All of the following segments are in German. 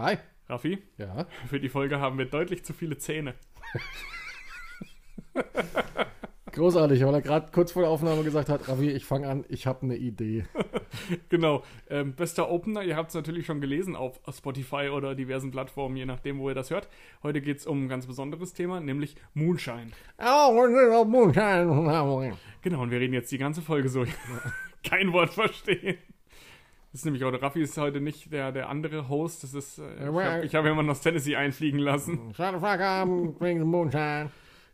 Hi. Raffi. Ja. Für die Folge haben wir deutlich zu viele Zähne. Großartig, weil er gerade kurz vor der Aufnahme gesagt hat, Ravi, ich fange an, ich habe eine Idee. Genau. Ähm, bester Opener, ihr habt es natürlich schon gelesen auf Spotify oder diversen Plattformen, je nachdem, wo ihr das hört. Heute geht es um ein ganz besonderes Thema, nämlich Moonshine. Genau, und wir reden jetzt die ganze Folge so. Kein Wort verstehen. Das ist nämlich auch, der Raffi ist heute nicht der, der andere Host. Das ist, äh, ich habe hab jemanden aus Tennessee einfliegen lassen. Shut the fuck up, bring the moonshine.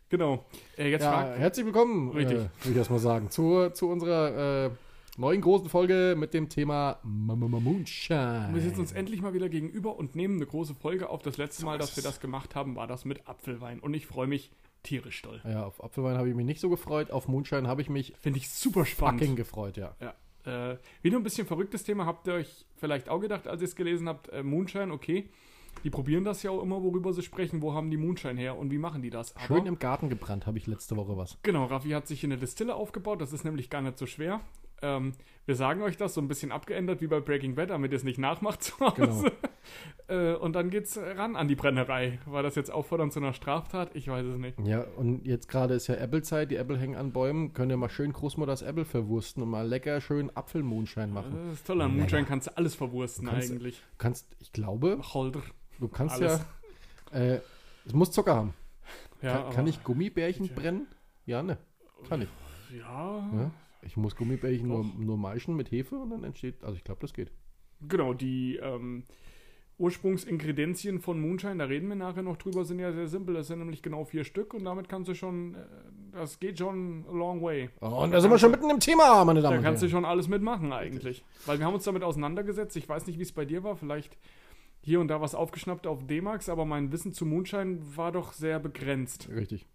Genau. Äh, jetzt Ja, herzlich willkommen, Richtig. äh, würde ich erstmal sagen, zu, zu unserer äh, neuen großen Folge mit dem Thema Moonshine. Wir sitzen uns endlich mal wieder gegenüber und nehmen eine große Folge auf. Das letzte Mal, dass wir das gemacht haben, war das mit Apfelwein. Und ich freue mich tierisch doll. Ja, auf Apfelwein habe ich mich nicht so gefreut, auf Moonshine habe ich mich Finde ich super spannend. fucking gefreut, ja. Ja. Äh, wieder ein bisschen verrücktes Thema. Habt ihr euch vielleicht auch gedacht, als ihr es gelesen habt, äh, Moonshine, okay. Die probieren das ja auch immer, worüber sie sprechen. Wo haben die Moonshine her und wie machen die das? Aber, Schön im Garten gebrannt, habe ich letzte Woche was. Genau, Raffi hat sich in der Distille aufgebaut. Das ist nämlich gar nicht so schwer. Ähm, wir sagen euch das so ein bisschen abgeändert wie bei Breaking Bad, damit ihr es nicht nachmacht zu Hause. Genau. Äh, und dann geht's ran an die Brennerei. War das jetzt auffordern zu einer Straftat? Ich weiß es nicht. Ja, und jetzt gerade ist ja Apple-Zeit, die Apple hängen an Bäumen. Könnt ihr mal schön Großmutters Apple verwursten und mal lecker schön Apfelmoonshine machen. Das ist toll, an Moonshine kannst du alles verwursten Du kannst- eigentlich. Du kannst, ich glaube, Holder. du kannst Alles. ja, äh, es muss Zucker haben. Ja, kann, kann ich Gummibärchen brennen? Ja, ne, kann ich. Ja, Ja? Ich muss Gummibärchen nur, nur maischen mit Hefe und dann entsteht, also ich glaube, das geht. genau, die ähm, Ursprungsingredienzien von Moonshine, da reden wir nachher noch drüber, sind ja sehr simpel. Das sind nämlich genau vier Stück und damit kannst du schon, äh, das geht schon a long way. Oh, und da sind wir schon mitten im Thema, meine Damen Da und kannst du Herren. schon alles mitmachen eigentlich. Weil wir haben uns damit auseinandergesetzt. Ich weiß nicht, wie es bei dir war. Vielleicht hier und da was aufgeschnappt auf D-Max, aber mein Wissen zu Moonshine war doch sehr begrenzt. Richtig.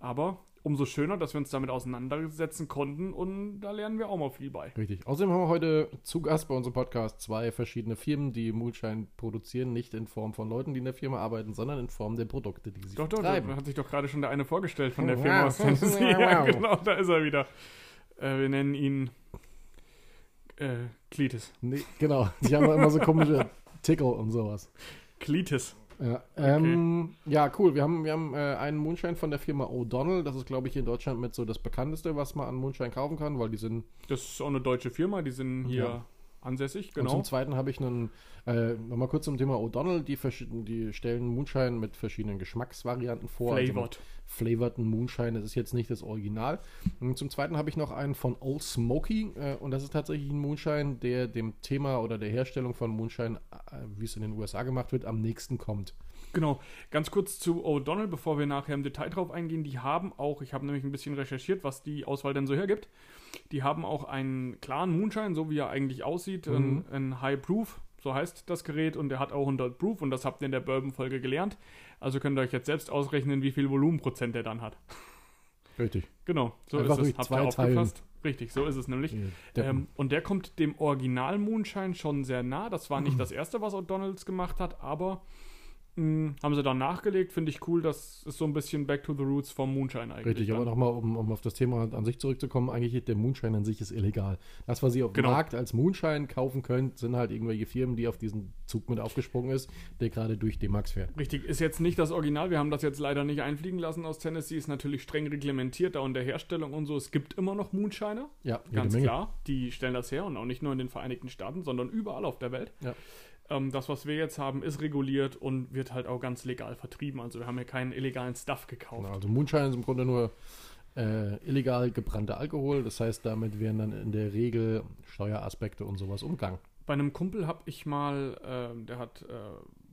Aber umso schöner, dass wir uns damit auseinandersetzen konnten und da lernen wir auch mal viel bei. Richtig. Außerdem haben wir heute zu Gast bei unserem Podcast zwei verschiedene Firmen, die Moonshine produzieren, nicht in Form von Leuten, die in der Firma arbeiten, sondern in Form der Produkte, die sie Doch, doch, vertreiben. da hat sich doch gerade schon der eine vorgestellt von der Oh, Firma wow. aus Tennessee. Ja, genau, da ist er wieder. Äh, wir nennen ihn äh, Klitis. Nee, genau. Die haben immer so komische Tickle und sowas. Klitis. Ja, ähm, ja cool. Wir haben, wir haben äh, einen Moonshine von der Firma O'Donnell. Das ist, glaube ich, in Deutschland mit so das bekannteste, was man an Moonshine kaufen kann, weil die sind. Das ist auch eine deutsche Firma, die sind hier Ja. Ansässig, Und genau. zum Zweiten habe ich einen, äh, nochmal kurz zum Thema O'Donnell. Die, die stellen Moonshine mit verschiedenen Geschmacksvarianten vor. Also Flavored. mit flavorten Moonshine. Das ist jetzt nicht das Original. Und zum Zweiten habe ich noch einen von Old Smoky. Äh, und das ist tatsächlich ein Moonshine, der dem Thema oder der Herstellung von Moonshine, äh, wie es in den USA gemacht wird, am nächsten kommt. Genau, ganz kurz zu O'Donnell, bevor wir nachher im Detail drauf eingehen. Die haben auch, ich habe nämlich ein bisschen recherchiert, was die Auswahl denn so hergibt. Die haben auch einen klaren Moonshine, so wie er eigentlich aussieht, Mhm. ein, ein High Proof, so heißt das Gerät, und der hat auch 100 Proof und das habt ihr in der Bourbon-Folge gelernt. Also könnt ihr euch jetzt selbst ausrechnen, wie viel Volumenprozent er dann hat. Richtig. Genau, so Einfach ist es. Habt ihr teilen. aufgepasst? Richtig, so ist es nämlich. Der, Ähm, und der kommt dem Original Moonshine schon sehr nah. Das war nicht das erste, was O'Donnells gemacht hat, aber haben sie dann nachgelegt. Finde ich cool. Das ist so ein bisschen Back to the Roots vom Moonshine eigentlich. Richtig, aber dann. nochmal, um, um auf das Thema an sich zurückzukommen, eigentlich der Moonshine an sich ist illegal. Das, was ihr auf dem Genau. Markt als Moonshine kaufen könnt, sind halt irgendwelche Firmen, die auf diesen Zug mit aufgesprungen ist, der gerade durch D-Max fährt. Richtig, ist jetzt nicht das Original. Wir haben das jetzt leider nicht einfliegen lassen aus Tennessee. Ist natürlich streng reglementiert da und der Herstellung und so. Es gibt immer noch Moonshiner, Ja, ganz klar. Die stellen das her und auch nicht nur in den Vereinigten Staaten, sondern überall auf der Welt. Ja. Ähm, das, was wir jetzt haben, ist reguliert und wird halt auch ganz legal vertrieben. Also wir haben hier keinen illegalen Stuff gekauft. Genau, also Moonshine ist im Grunde nur äh, illegal gebrannter Alkohol. Das heißt, damit werden dann in der Regel Steueraspekte und sowas umgangen. Bei einem Kumpel habe ich mal, ähm, der hat äh,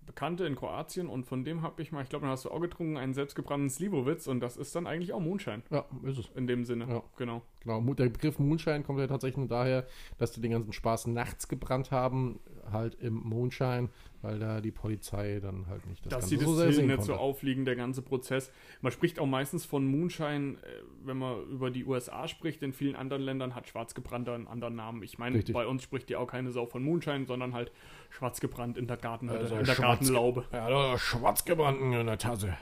Bekannte in Kroatien und von dem habe ich mal, ich glaube, dann hast du auch getrunken, einen selbstgebrannten Slivovitz und das ist dann eigentlich auch Moonshine Ja, ist es. in dem Sinne. Ja. Genau. Genau, der Begriff Moonshine kommt ja tatsächlich nur daher, dass die den ganzen Spaß nachts gebrannt haben, halt im Moonshine, weil da die Polizei dann halt nicht das dass Ganze die so sehr sehen nicht so aufliegen, der ganze Prozess. Man spricht auch meistens von Moonshine, äh, wenn man über die USA spricht. In vielen anderen Ländern hat Schwarzgebrannter einen anderen Namen. Ich meine, Richtig. bei uns spricht ja auch keine Sau von Moonshine, sondern halt schwarzgebrannt in der Gartenhütte, Also in der Gartenlaube. Ja, da schwarz gebrannten in der Tasse.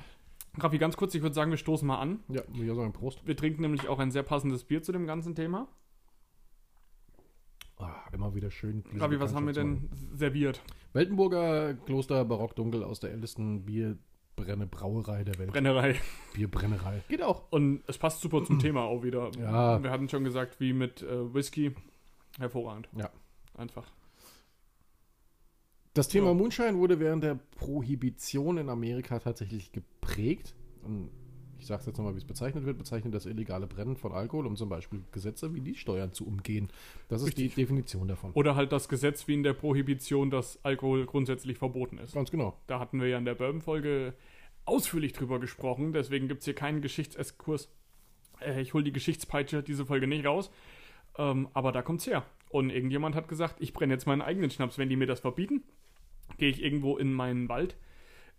Raffi, ganz kurz, ich würde sagen, wir stoßen mal an. Ja, muss ich sagen, Prost. Wir trinken nämlich auch ein sehr passendes Bier zu dem ganzen Thema. Ah, immer wieder schön. Raffi, was haben wir denn serviert? Weltenburger Kloster Barockdunkel aus der ältesten Bierbrenne Brauerei der Welt. Brennerei. Bierbrennerei. Geht auch. Und es passt super zum Thema auch wieder. Ja. Wir hatten schon gesagt, wie mit äh, Whisky. Hervorragend. Ja. Einfach. Das Thema Ja. Moonshine wurde während der Prohibition in Amerika tatsächlich geprägt. Und ich sage jetzt nochmal, wie es bezeichnet wird, bezeichnet das illegale Brennen von Alkohol, um zum Beispiel Gesetze wie die Steuern zu umgehen. Das ist Richtig. die Definition davon. Oder halt das Gesetz wie in der Prohibition, dass Alkohol grundsätzlich verboten ist. Ganz genau. Da hatten wir ja in der Bourbon-Folge ausführlich drüber gesprochen. Deswegen gibt es hier keinen Geschichtseskurs. Äh, ich hole die Geschichtspeitsche diese Folge nicht raus. Ähm, aber da kommt's her. Und irgendjemand hat gesagt, ich brenne jetzt meinen eigenen Schnaps. Wenn die mir das verbieten, gehe ich irgendwo in meinen Wald,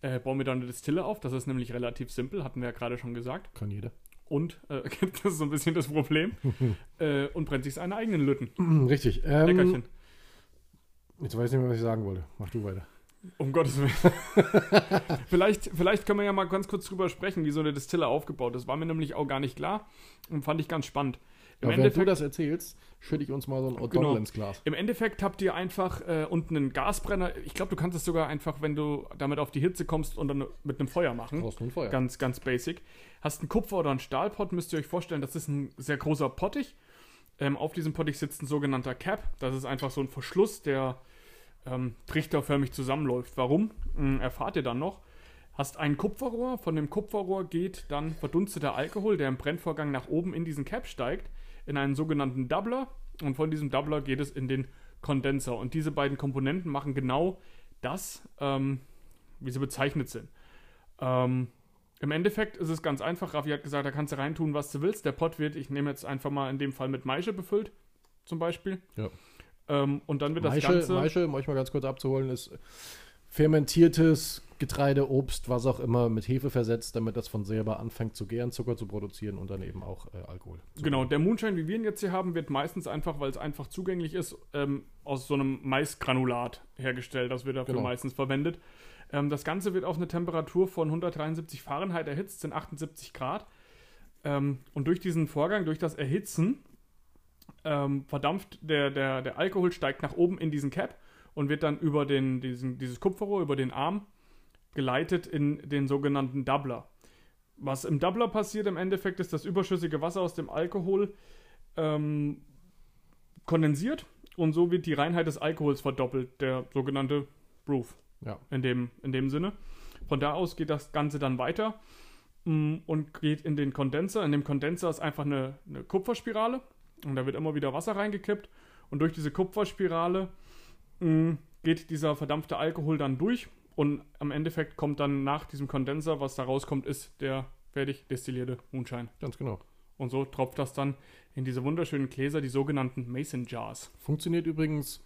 äh, baue mir dann eine Distille auf. Das ist nämlich relativ simpel, hatten wir ja gerade schon gesagt. Kann jeder. Und äh, das ist so ein bisschen das Problem. äh, und brennt sich seine eigenen Lütten. Richtig. Ähm, Leckerchen. jetzt weiß ich nicht mehr, was ich sagen wollte. Mach du weiter. Um Gottes Willen. vielleicht, vielleicht können wir ja mal ganz kurz drüber sprechen, wie so eine Distille aufgebaut ist. War mir nämlich auch gar nicht klar und fand ich ganz spannend. Im, Ja, während du das erzählst, schütte ich uns mal so ein O'Donnell Genau. ins Glas. Im Endeffekt habt ihr einfach äh, unten einen Gasbrenner. Ich glaube, du kannst es sogar einfach, wenn du damit auf die Hitze kommst und dann mit einem Feuer machen. Brauchst du ein Feuer? Ganz, ganz basic. Hast einen Kupfer- oder einen Stahlpott, müsst ihr euch vorstellen, das ist ein sehr großer Pottich. Ähm, auf diesem Pottich sitzt ein sogenannter Cap. Das ist einfach so ein Verschluss, der ähm, trichterförmig zusammenläuft. Warum? Hm, erfahrt ihr dann noch. Hast ein Kupferrohr, von dem Kupferrohr geht dann verdunsteter Alkohol, der im Brennvorgang nach oben in diesen Cap steigt, in einen sogenannten Doubler und von diesem Doubler geht es in den Kondenser. Und diese beiden Komponenten machen genau das, ähm, wie sie bezeichnet sind. Ähm, Im Endeffekt ist es ganz einfach. Raffi hat gesagt, da kannst du reintun, was du willst. Der Pot wird, ich nehme jetzt einfach mal in dem Fall mit Maische befüllt, zum Beispiel. Ja. Ähm, und dann wird das Maische, Ganze. Maische, um euch mal ganz kurz abzuholen, ist fermentiertes Getreide, Obst, was auch immer, mit Hefe versetzt, damit das von selber anfängt zu gären, Zucker zu produzieren und dann eben auch äh, Alkohol. Genau, der Moonshine, wie wir ihn jetzt hier haben, wird meistens einfach, weil es einfach zugänglich ist, ähm, aus so einem Maisgranulat hergestellt. Das wird dafür Genau. meistens verwendet. Ähm, das Ganze wird auf eine Temperatur von 173 Fahrenheit erhitzt, sind 78 Grad. Ähm, und durch diesen Vorgang, durch das Erhitzen, ähm, verdampft der, der, der Alkohol, steigt nach oben in diesen Cap und wird dann über den, diesen, dieses Kupferrohr, über den Arm geleitet in den sogenannten Doubler. Was im Doubler passiert im Endeffekt ist, das überschüssige Wasser aus dem Alkohol ähm, kondensiert und so wird die Reinheit des Alkohols verdoppelt, der sogenannte Proof Ja. in dem, in dem Sinne. Von da aus geht das Ganze dann weiter mm, und geht in den Kondenser. In dem Kondenser ist einfach eine, eine Kupferspirale und da wird immer wieder Wasser reingekippt und durch diese Kupferspirale mm, geht dieser verdampfte Alkohol dann durch und am Endeffekt kommt dann nach diesem Kondenser, was da rauskommt, ist der fertig destillierte Moonshine. Ganz genau. Und so tropft das dann in diese wunderschönen Gläser, die sogenannten Mason Jars. Funktioniert übrigens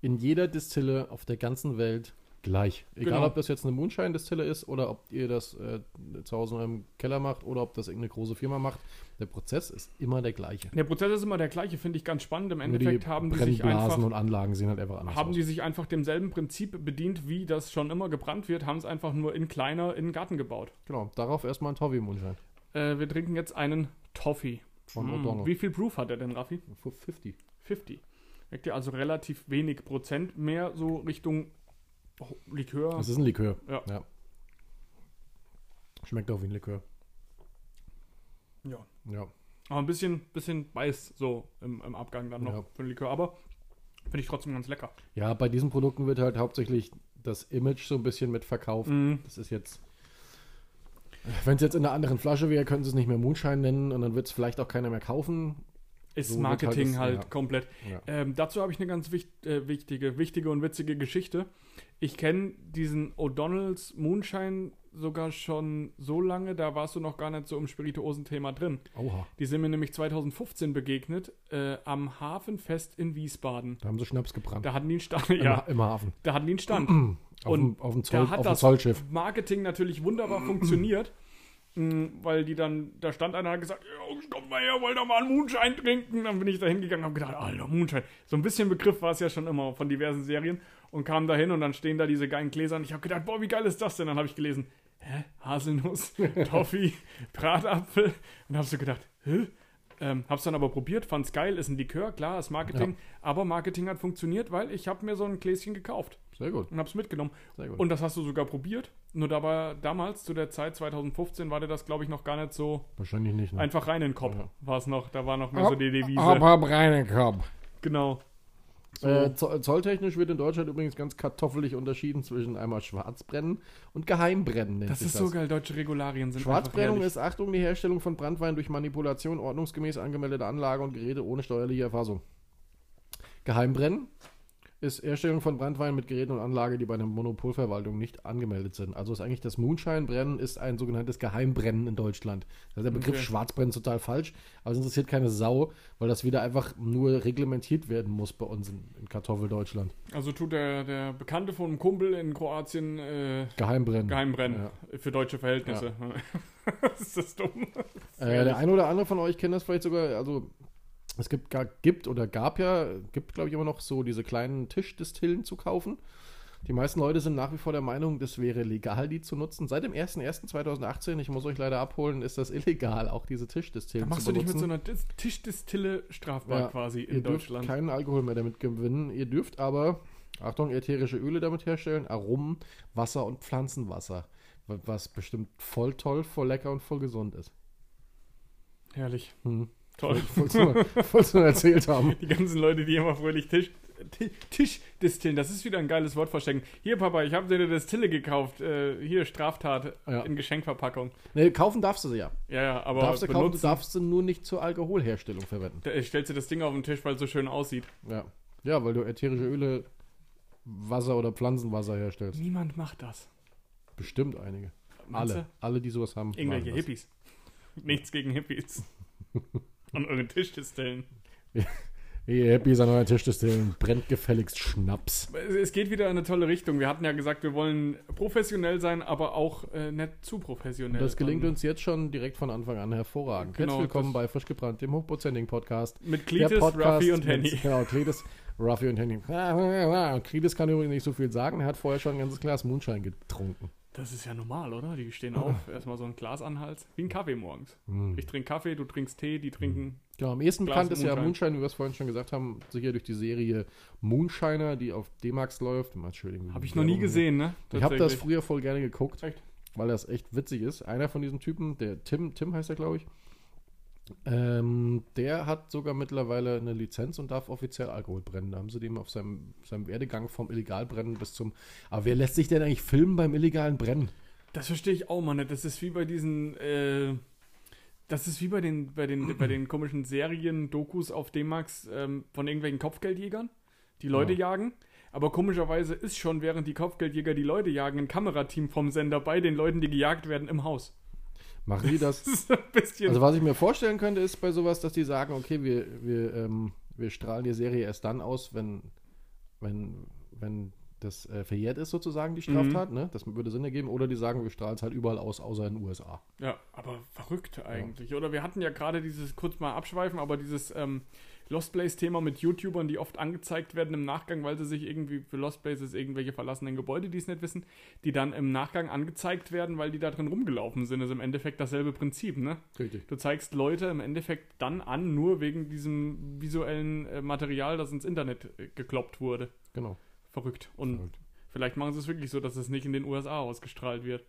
in jeder Distille auf der ganzen Welt gleich. Egal, Genau. ob das jetzt eine Moonshine-Distille ist oder ob ihr das äh, zu Hause in eurem Keller macht oder ob das irgendeine große Firma macht. Der Prozess ist immer der gleiche. Der Prozess ist immer der gleiche, finde ich ganz spannend. Im Endeffekt haben die sich einfach und Anlagen sehen halt einfach anders haben aus. die sich einfach demselben Prinzip bedient, wie das schon immer gebrannt wird, haben es einfach nur in kleiner in den Garten gebaut. Genau, darauf erstmal ein Toffee Moonshine. Äh, wir trinken jetzt einen Toffee. Von O'Donnell. Wie viel Proof hat er denn, Raffi? Für 50. 50. Merkt ihr also relativ wenig Prozent, mehr so Richtung Likör. Das ist ein Likör. Ja. Schmeckt auch wie ein Likör. Ja. Ja. Aber ein bisschen, bisschen beiß so im, im Abgang dann noch Ja. für den Likör. Aber finde ich trotzdem ganz lecker. Ja, bei diesen Produkten wird halt hauptsächlich das Image so ein bisschen mit verkauft. Mm, Das ist jetzt. Wenn es jetzt in einer anderen Flasche wäre, könnten sie es nicht mehr Moonshine nennen und dann wird es vielleicht auch keiner mehr kaufen. Ist So wird Marketing halt halt, das- ja. komplett. Ja. Ähm, dazu habe ich eine ganz wicht, äh, wichtige, wichtige und witzige Geschichte. Ich kenne diesen O'Donnells Moonshine sogar schon so lange, da warst du noch gar nicht so im Spirituosen-Thema drin. Oha. Die sind mir nämlich 2015 begegnet äh, am Hafenfest in Wiesbaden. Da haben sie Schnaps gebrannt. Da hatten die einen Stand. Im, Ja, Im Hafen. da hatten die einen Stand. Auf, Und dem, auf dem, da Zoll, hat auf dem das Zollschiff. Marketing natürlich wunderbar funktioniert, weil die dann, da stand einer und hat gesagt, ja, kommt mal her, wollt ihr mal einen Moonshine trinken? Dann bin ich da hingegangen und habe gedacht, alter, Moonshine. So ein bisschen Begriff war es ja schon immer von diversen Serien und kam da hin und dann stehen da diese geilen Gläser und ich habe gedacht, boah, wie geil ist das denn? Dann habe ich gelesen, hä, Haselnuss, Toffee, Bratapfel und habe so gedacht, hä? Ähm, hab's dann aber probiert, fand's geil, ist ein Likör, klar, ist Marketing, aber Marketing hat funktioniert, weil ich habe mir so ein Gläschen gekauft Sehr gut. und hab's mitgenommen. Sehr gut. Und das hast du sogar probiert. Nur da war damals, zu der Zeit 2015, war dir das, glaube ich, noch gar nicht so Wahrscheinlich nicht. Ne? einfach rein in den Kopf. Ja. War es noch, da war noch mehr so die Devise. Aber Breinekopf. genau. So. Äh, zo- zolltechnisch wird in Deutschland übrigens ganz kartoffelig unterschieden zwischen einmal Schwarzbrennen und Geheimbrennen. Das ist so geil, deutsche Regularien sind Schwarzbrennung ist, Achtung, die Herstellung von Brandwein durch Manipulation ordnungsgemäß angemeldete Anlage und Geräte ohne steuerliche Erfassung. Geheimbrennen ist Herstellung von Brandwein mit Geräten und Anlage, die bei einer Monopolverwaltung nicht angemeldet sind. Also ist eigentlich das Moonshine-Brennen ist ein sogenanntes Geheimbrennen in Deutschland. Da ist der Begriff Okay. Schwarzbrennen total falsch, aber es interessiert keine Sau, weil das wieder einfach nur reglementiert werden muss bei uns in, in Kartoffeldeutschland. Also tut der, der Bekannte von einem Kumpel in Kroatien äh, Geheimbrennen. Geheimbrennen Ja. für deutsche Verhältnisse. ist das dumm? Äh, der eine oder andere von euch kennt das vielleicht sogar, also es gibt, gar, gibt oder gab ja, gibt glaube ich immer noch so diese kleinen Tischdistillen zu kaufen. Die meisten Leute sind nach wie vor der Meinung, das wäre legal, die zu nutzen. Seit dem 01.01.2018, ich muss euch leider abholen, ist das illegal, auch diese Da Tischdistillen machst zu du dich mit so einer Dis Tischdistille strafbar Ja, quasi Ihr in dürft Deutschland. keinen Alkohol mehr damit gewinnen. Ihr dürft aber, Achtung, ätherische Öle damit herstellen, Aromen, Wasser und Pflanzenwasser. wa- Was bestimmt voll toll, voll lecker und voll gesund ist. Herrlich. Hm. Toll. Voll, voll, voll zu erzählt haben. Die ganzen Leute, die immer fröhlich Tisch, Ti- Tisch distillen, das ist wieder ein geiles Wort verstecken. Hier, Papa, ich habe dir eine Distille gekauft. Äh, hier, Straftat Ja. in Geschenkverpackung. Nee, kaufen darfst du sie ja. Ja, ja, aber darfst du kaufen, du darfst sie nur nicht zur Alkoholherstellung verwenden. da stellst du das Ding auf den Tisch, weil es so schön aussieht. Ja. Ja, weil du ätherische Öle, Wasser oder Pflanzenwasser herstellst. Niemand macht das. Bestimmt einige. Meinst Alle. Alle, die sowas haben. Irgendwelche. Hippies. Nichts gegen Hippies. Und eure Tischdistillen. Ihr Hippies an euren Tisch distillen, brennt gefälligst Schnaps. Es- geht wieder in eine tolle Richtung. Wir hatten ja gesagt, wir wollen professionell sein, aber auch äh, nicht zu professionell. Das gelingt Und uns jetzt schon direkt von Anfang an hervorragend. Genau, Herzlich willkommen bei Frisch gebrannt, dem hochprozentigen Podcast. Mit Cletus, Ruffy und mit- Henny. Genau, Cletus, Ruffy und Henny. Cletus kann übrigens nicht so viel sagen. Er hat vorher schon ein ganzes Glas Moonshine getrunken. Das ist ja normal, oder? Die stehen auf, erstmal so ein Glas an den Hals. Wie ein Kaffee morgens. Hm. Ich trinke Kaffee, du trinkst Tee, die trinken. Genau, am ehesten bekannt ist ja Moonshine. Wie wir es vorhin schon gesagt haben, sicher durch die Serie Moonshiner, die auf D-Max läuft. Habe ich noch nie gesehen, ne? Ich habe das früher voll gerne geguckt, Echt? weil das echt witzig ist. Einer von diesen Typen, der Tim, Tim heißt er, glaube ich, ähm, der hat sogar mittlerweile eine Lizenz und darf offiziell Alkohol brennen. Da haben sie dem auf seinem, seinem Werdegang vom Illegalbrennen bis zum. Aber wer lässt sich denn eigentlich filmen beim illegalen Brennen? Das verstehe ich auch nicht. Das ist wie bei diesen, äh, das ist wie bei den, bei den, bei den komischen Serien, Dokus auf D-Max ähm, von irgendwelchen Kopfgeldjägern, die Leute Ja. jagen. Aber komischerweise ist schon, während die Kopfgeldjäger die Leute jagen, ein Kamerateam vom Sender bei den Leuten, die gejagt werden, im Haus. Machen die das? Das ein bisschen. Also was ich mir vorstellen könnte, ist bei sowas, dass die sagen, okay, wir, wir, ähm, wir strahlen die Serie erst dann aus, wenn, wenn, wenn das äh, verjährt ist sozusagen, die Straftat, ne? Das würde Sinn ergeben. Oder die sagen, wir strahlen es halt überall aus, außer in den USA. Ja, aber verrückt eigentlich. Oder wir hatten ja gerade dieses, kurz mal abschweifen, aber dieses ähm, Lost Place-Thema mit YouTubern, die oft angezeigt werden im Nachgang, weil sie sich irgendwie für Lost Places irgendwelche verlassenen Gebäude, die es nicht wissen, die dann im Nachgang angezeigt werden, weil die da drin rumgelaufen sind. Das ist im Endeffekt dasselbe Prinzip, ne? Richtig. Du zeigst Leute im Endeffekt dann an, nur wegen diesem visuellen äh, Material, das ins Internet äh, gekloppt wurde. Genau. Verrückt. Und Verrückt. vielleicht machen sie es wirklich so, dass es nicht in den USA ausgestrahlt wird.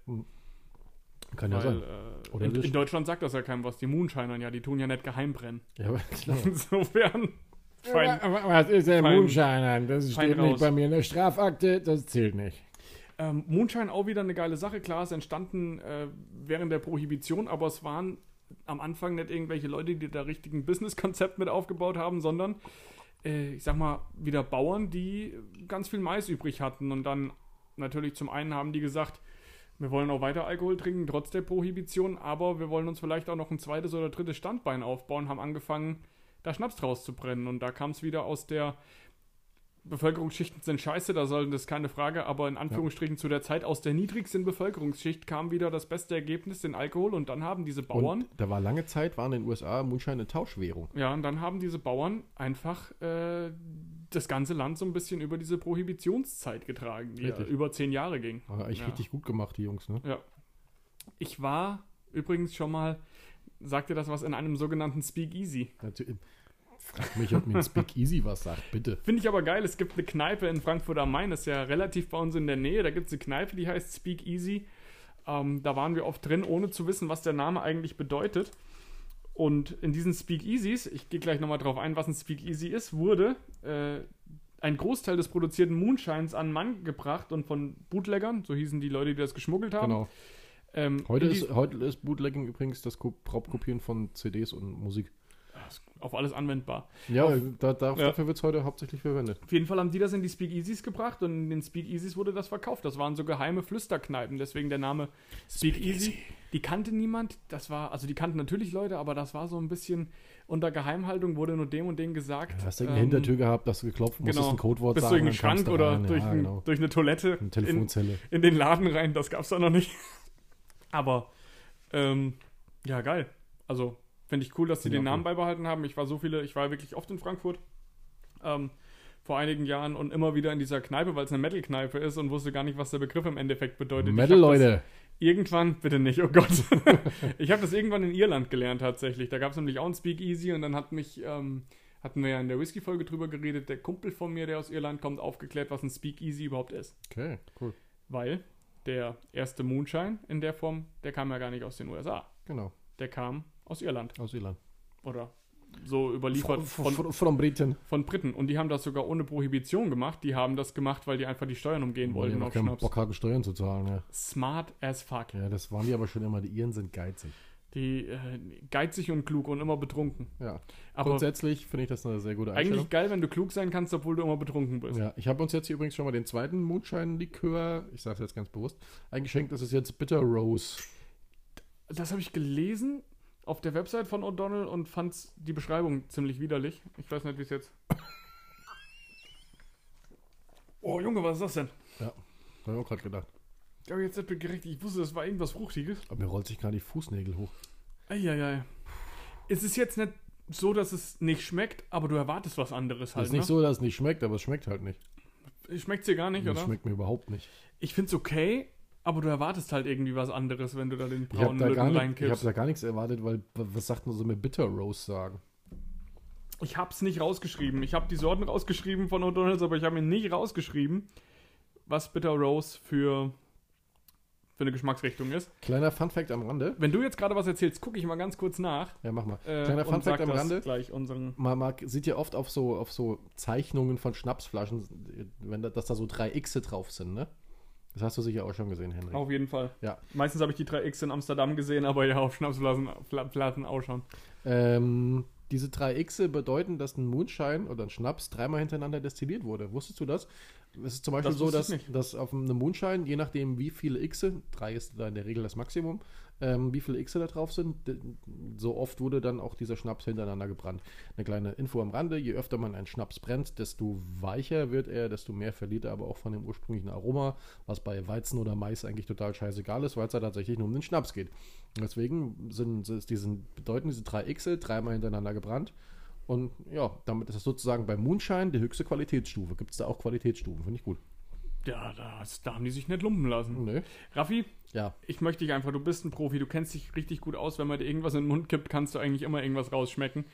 Kann ja Weil, sein. äh, Oder in, in Deutschland sagt das ja keinem was. Die Moonshinern, ja, die tun ja nicht geheim brennen. Ja, aber klar. Insofern. Fein. Was ist der Fein- Moonshiner? Das fein steht raus. nicht bei mir in der Strafakte, das zählt nicht. Ähm, Moonshine auch wieder eine geile Sache. Klar, ist entstanden äh, während der Prohibition, aber es waren am Anfang nicht irgendwelche Leute, die da richtigen Businesskonzept mit aufgebaut haben, sondern äh, ich sag mal, wieder Bauern, die ganz viel Mais übrig hatten. Und dann natürlich zum einen haben die gesagt, Wir wollen auch weiter Alkohol trinken, trotz der Prohibition, aber wir wollen uns vielleicht auch noch ein zweites oder drittes Standbein aufbauen, haben angefangen, da Schnaps draus zu brennen. Und da kam es wieder aus der Bevölkerungsschichten sind scheiße, da soll das keine Frage, aber in Anführungsstrichen zu der Zeit aus der niedrigsten Bevölkerungsschicht kam wieder das beste Ergebnis, den Alkohol, und dann haben diese Bauern. Und da war lange Zeit, waren in den USA Moonshine eine Tauschwährung. Ja, und dann haben diese Bauern einfach äh, das ganze Land so ein bisschen über diese Prohibitionszeit getragen, die ja über zehn Jahre ging. War eigentlich Ja. richtig gut gemacht, die Jungs, ne? Ja. Ich war übrigens schon mal, sagt ihr das was, in einem sogenannten Speakeasy. Natürlich. Frag mich, ob mir ein Speakeasy was sagt, bitte. Finde ich aber geil, es gibt eine Kneipe in Frankfurt am Main, ist ja relativ bei uns in der Nähe. Da gibt es eine Kneipe, die heißt Speakeasy. Ähm, da waren wir oft drin, ohne zu wissen, was der Name eigentlich bedeutet. Und in diesen Speakeasies, ich gehe gleich nochmal drauf ein, was ein Speakeasy ist, wurde äh, ein Großteil des produzierten Moonshines an Mann gebracht und von Bootleggern, so hießen die Leute, die das geschmuggelt haben. Genau. Ähm, Heute ist, heute ist Bootlegging übrigens das Ko- Raubkopieren von CDs und Musik. Auf alles anwendbar. Ja, da, da, Ja. dafür wird es heute hauptsächlich verwendet. Auf jeden Fall haben die das in die Speakeasies gebracht und in den Speakeasies wurde das verkauft. Das waren so geheime Flüsterkneipen, deswegen der Name Speakeasy. Die kannte niemand, das war, also die kannten natürlich Leute, aber das war so ein bisschen unter Geheimhaltung, wurde nur dem und dem gesagt. Du hast irgendeine Ähm, Hintertür gehabt, hast du geklopft, musstest genau. ein Codewort Bist sagen. durch einen dann kamst Schrank du oder rein. durch, ja, ein, genau. durch eine Toilette Eine in, Telefonzelle. in den Laden rein, das gab's da noch nicht. Aber, ähm, ja, geil. Also, finde ich cool, dass sie den Namen cool. beibehalten haben. Ich war so viele, ich war wirklich oft in Frankfurt. Ähm, vor einigen Jahren und immer wieder in dieser Kneipe, weil es eine Metal-Kneipe ist und wusste gar nicht, was der Begriff im Endeffekt bedeutet. Ich Metal, hab das Leute. Irgendwann, bitte nicht, oh Gott. ich habe das irgendwann in Irland gelernt tatsächlich. Da gab es nämlich auch ein Speakeasy und dann hat mich, ähm, hatten wir ja in der Whisky-Folge drüber geredet, der Kumpel von mir, der aus Irland kommt, aufgeklärt, was ein Speakeasy überhaupt ist. Okay, cool. Weil der erste Moonshine in der Form, der kam ja gar nicht aus den USA. Genau, Der kam aus Irland. aus Irland. Oder so überliefert von, von, von Briten. von Briten. Und die haben das sogar ohne Prohibition gemacht. Die haben das gemacht, weil die einfach die Steuern umgehen wollten ja auf keinen Schnaps. Bock haben, Steuern zu zahlen, ja. Smart as fuck. Ja, das waren die aber schon immer. Die Iren sind geizig. Die äh, geizig und klug und immer betrunken. Ja. Aber Grundsätzlich finde ich das eine sehr gute Einstellung. eigentlich geil, wenn du klug sein kannst, obwohl du immer betrunken bist. Ja, ich habe uns jetzt hier übrigens schon mal den zweiten Moonshine-Likör, ich sage es jetzt ganz bewusst, eingeschenkt. Das ist jetzt Bitter Rose. Das habe ich gelesen auf der Website von O'Donnell und fand die Beschreibung ziemlich widerlich. Ich weiß nicht, wie es jetzt. Oh Junge, was ist das denn? Habe ich auch gerade gedacht. Ich habe jetzt nicht gerecht. Ich wusste, das war irgendwas Fruchtiges. Aber mir rollt sich gerade die Fußnägel hoch. Eieiei. Es ist jetzt nicht so, dass es nicht schmeckt, aber du erwartest was anderes Es halt. ist nicht ne? so, dass es nicht schmeckt, aber es schmeckt halt nicht. Schmeckt dir gar nicht, Es oder? schmeckt mir überhaupt nicht. Ich find's okay, aber du erwartest halt irgendwie was anderes, wenn du da den Ich habe braunen Lücken nicht- ich hab reinkippst. da gar nichts erwartet, weil was sagt man so mit Bitter Rose sagen? Ich hab's nicht rausgeschrieben. Ich habe die Sorten rausgeschrieben von O'Donnell's, aber ich habe mir nicht rausgeschrieben, was Bitter Rose für, für eine Geschmacksrichtung ist. Kleiner Funfact am Rande. Wenn du jetzt gerade was erzählst, gucke ich mal ganz kurz nach. Ja, mach mal. Äh, Kleiner und Funfact am Rande. gleich unseren. Man mag, sieht ja oft auf so, auf so Zeichnungen von Schnapsflaschen, wenn da, dass da so drei Xe drauf sind, ne? Das hast du sicher auch schon gesehen, Henrik. Auf jeden Fall. Ja. Meistens habe ich die 3X in Amsterdam gesehen, aber ja, auf Flaschen auch schon. Ähm, diese drei Xe bedeuten, dass ein Moonshine oder ein Schnaps dreimal hintereinander destilliert wurde. Wusstest du das? Es ist zum Beispiel Das so, dass, dass auf einem Moonshine, je nachdem wie viele Xe, drei ist da in der Regel das Maximum, ähm, wie viele Xe da drauf sind, so oft wurde dann auch dieser Schnaps hintereinander gebrannt. Eine kleine Info am Rande, je öfter man einen Schnaps brennt, desto weicher wird er, desto mehr verliert er aber auch von dem ursprünglichen Aroma, was bei Weizen oder Mais eigentlich total scheißegal ist, weil es da tatsächlich nur um den Schnaps geht. Deswegen sind, sind diesen, bedeuten diese drei Xe dreimal hintereinander gebrannt. Und ja, damit ist das sozusagen bei Moonshine die höchste Qualitätsstufe. Gibt es da auch Qualitätsstufen, finde ich gut. Ja, das, da haben die sich nicht lumpen lassen. Nö. Raffi, Ja, ich möchte dich einfach, du bist ein Profi, du kennst dich richtig gut aus. Wenn man dir irgendwas in den Mund kippt, kannst du eigentlich immer irgendwas rausschmecken.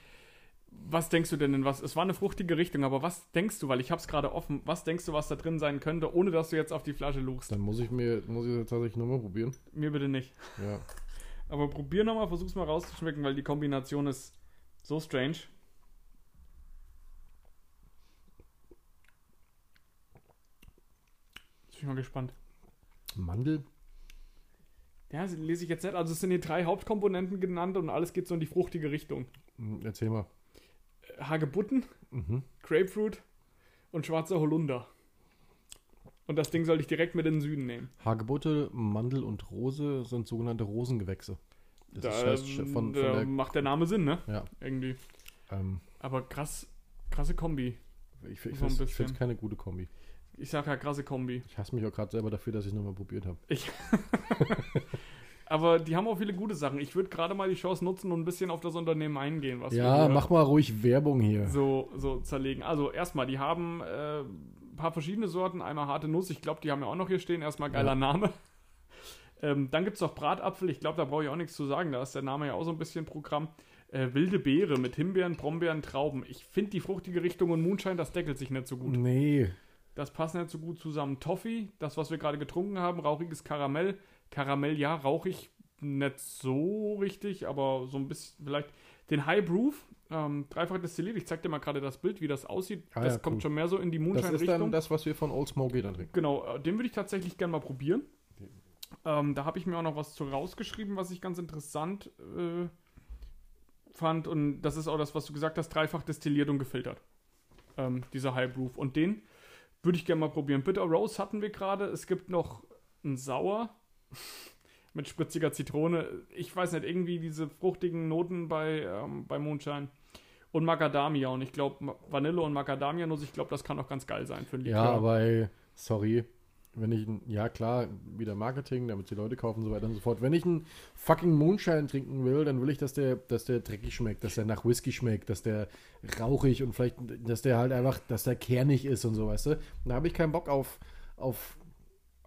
Was denkst du denn, denn was? Es war eine fruchtige Richtung, aber was denkst du, weil ich hab's gerade offen, was denkst du, was da drin sein könnte, ohne dass du jetzt auf die Flasche luchst? dann muss ich mir muss ich tatsächlich nochmal probieren. Mir bitte nicht. Ja. Aber probier nochmal, versuch's mal rauszuschmecken, weil die Kombination ist so strange. Jetzt bin ich mal gespannt. Mandel? Ja, das lese ich jetzt nicht. Also es sind hier drei Hauptkomponenten genannt und alles geht so in die fruchtige Richtung. Hm, Erzähl mal. Hagebutten, Mhm. Grapefruit und schwarzer Holunder. Und das Ding soll ich direkt mit in den Süden nehmen. Hagebutte, Mandel und Rose sind sogenannte Rosengewächse. Das Da, ist heißt von, von da der, macht der Name Sinn, ne? ja, Irgendwie. ähm, Aber krass, krasse Kombi. ich, ich ein finde es keine gute Kombi. Ich sag ja krasse Kombi. Ich hasse mich auch gerade selber dafür, dass ich es nochmal probiert habe. Aber die haben auch viele gute Sachen. Ich würde gerade mal die Chance nutzen und ein bisschen auf das Unternehmen eingehen, Ja, mach mal ruhig Werbung hier. so, so zerlegen. Also erstmal, die haben äh, ein paar verschiedene Sorten. Einmal harte Nuss, ich glaube, die haben ja auch noch hier stehen. Erstmal geiler Ja. Name. Ähm, dann gibt es noch Bratapfel, ich glaube, da brauche ich auch nichts zu sagen. Da ist der Name ja auch so ein bisschen Programm. Äh, wilde Beere mit Himbeeren, Brombeeren, Trauben. Ich finde die fruchtige Richtung und Moonshine, das deckelt sich nicht so gut. Nee. Das passt nicht so gut zusammen. Toffee, das, was wir gerade getrunken haben, rauchiges Karamell. Karamell, ja, rauchig nicht so richtig, aber so ein bisschen vielleicht. Den High Proof, ähm, dreifach destilliert. Ich zeig dir mal gerade das Bild, wie das aussieht. Ah das ja, kommt cool. schon mehr so in die Das ist dann Moonshine-Richtung. das, was wir von Old Smoky dann trinken. Genau, äh, den würde ich tatsächlich gerne mal probieren. Ähm, da habe ich mir auch noch was zu rausgeschrieben, was ich ganz interessant äh, fand. Und das ist auch das, was du gesagt hast, dreifach destilliert und gefiltert. Ähm, dieser High Proof. Und den würde ich gerne mal probieren. Bitter Rose hatten wir gerade. Es gibt noch einen Sauer mit spritziger Zitrone. Ich weiß nicht, irgendwie diese fruchtigen Noten bei, ähm, bei Moonshine. Und Macadamia. Und ich glaube, Vanille und Macadamia-Nuss, ich glaube, das kann auch ganz geil sein für einen Ja, aber ey, sorry. Wenn ich, ein- ja klar, wieder Marketing, damit die Leute kaufen und so weiter und so fort. Wenn ich einen fucking Moonshine trinken will, dann will ich, dass der, dass der dreckig schmeckt, dass der nach Whisky schmeckt, dass der rauchig und vielleicht, dass der halt einfach, dass der kernig ist und so, weißt du. Da habe ich keinen Bock auf, auf,